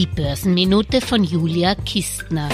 Die Börsenminute von Julia Kistner.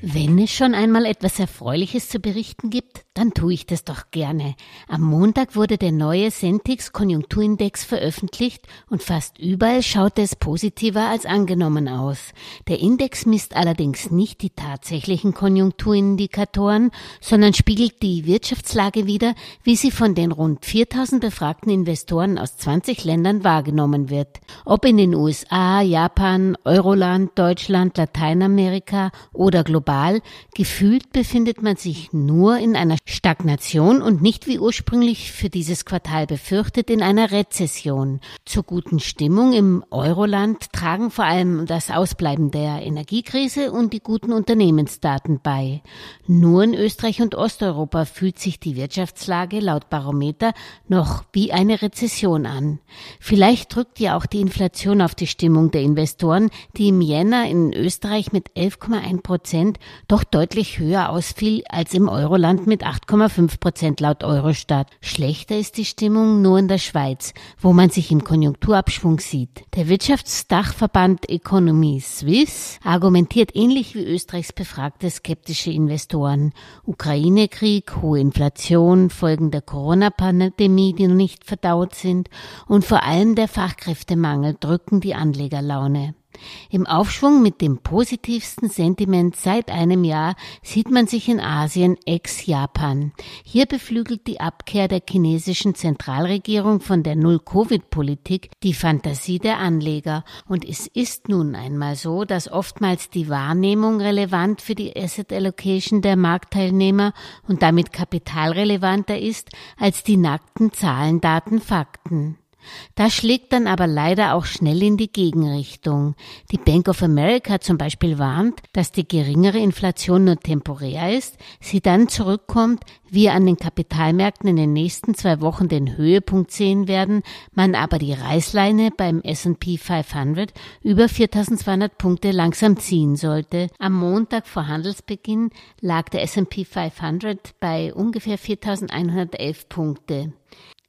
Wenn es schon einmal etwas Erfreuliches zu berichten gibt, dann tue ich das doch gerne. Am Montag wurde der neue Sentix Konjunkturindex veröffentlicht und fast überall schaute es positiver als angenommen aus. Der Index misst allerdings nicht die tatsächlichen Konjunkturindikatoren, sondern spiegelt die Wirtschaftslage wider, wie sie von den rund 4000 befragten Investoren aus 20 Ländern wahrgenommen wird. Ob in den USA, Japan, Euroland, Deutschland, Lateinamerika oder global, gefühlt befindet man sich nur in einer Stagnation und nicht wie ursprünglich für dieses Quartal befürchtet in einer Rezession. Zur guten Stimmung im Euroland tragen vor allem das Ausbleiben der Energiekrise und die guten Unternehmensdaten bei. Nur in Österreich und Osteuropa fühlt sich die Wirtschaftslage laut Barometer noch wie eine Rezession an. Vielleicht drückt ja auch die Inflation auf die Stimmung der Investoren, die im Jänner in Österreich mit 11,1 Prozent doch deutlich höher ausfiel als im Euroland mit 8 8,5 Prozent laut Eurostat. Schlechter ist die Stimmung nur in der Schweiz, wo man sich im Konjunkturabschwung sieht. Der Wirtschaftsdachverband Economy Suisse argumentiert ähnlich wie Österreichs befragte skeptische Investoren. Ukraine-Krieg, hohe Inflation, Folgen der Corona-Pandemie, die noch nicht verdaut sind und vor allem der Fachkräftemangel drücken die Anlegerlaune. Im Aufschwung mit dem positivsten Sentiment seit einem Jahr sieht man sich in Asien ex-Japan. Hier beflügelt die Abkehr der chinesischen Zentralregierung von der Null-Covid-Politik die Fantasie der Anleger. Und es ist nun einmal so, dass oftmals die Wahrnehmung relevant für die Asset Allocation der Marktteilnehmer und damit kapitalrelevanter ist als die nackten Zahlen, Daten, Fakten. Das schlägt dann aber leider auch schnell in die Gegenrichtung. Die Bank of America zum Beispiel warnt, dass die geringere Inflation nur temporär ist, sie dann zurückkommt, wir an den Kapitalmärkten in den nächsten zwei Wochen den Höhepunkt sehen werden, man aber die Reißleine beim S&P 500 über 4200 Punkte langsam ziehen sollte. Am Montag vor Handelsbeginn lag der S&P 500 bei ungefähr 4111 Punkte.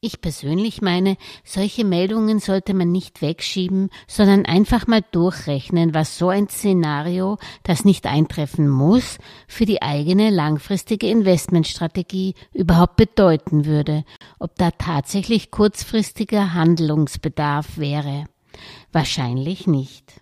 Ich persönlich meine, solche Meldungen sollte man nicht wegschieben, sondern einfach mal durchrechnen, was so ein Szenario, das nicht eintreffen muss, für die eigene langfristige Investmentstrategie überhaupt bedeuten würde, ob da tatsächlich kurzfristiger Handlungsbedarf wäre. Wahrscheinlich nicht.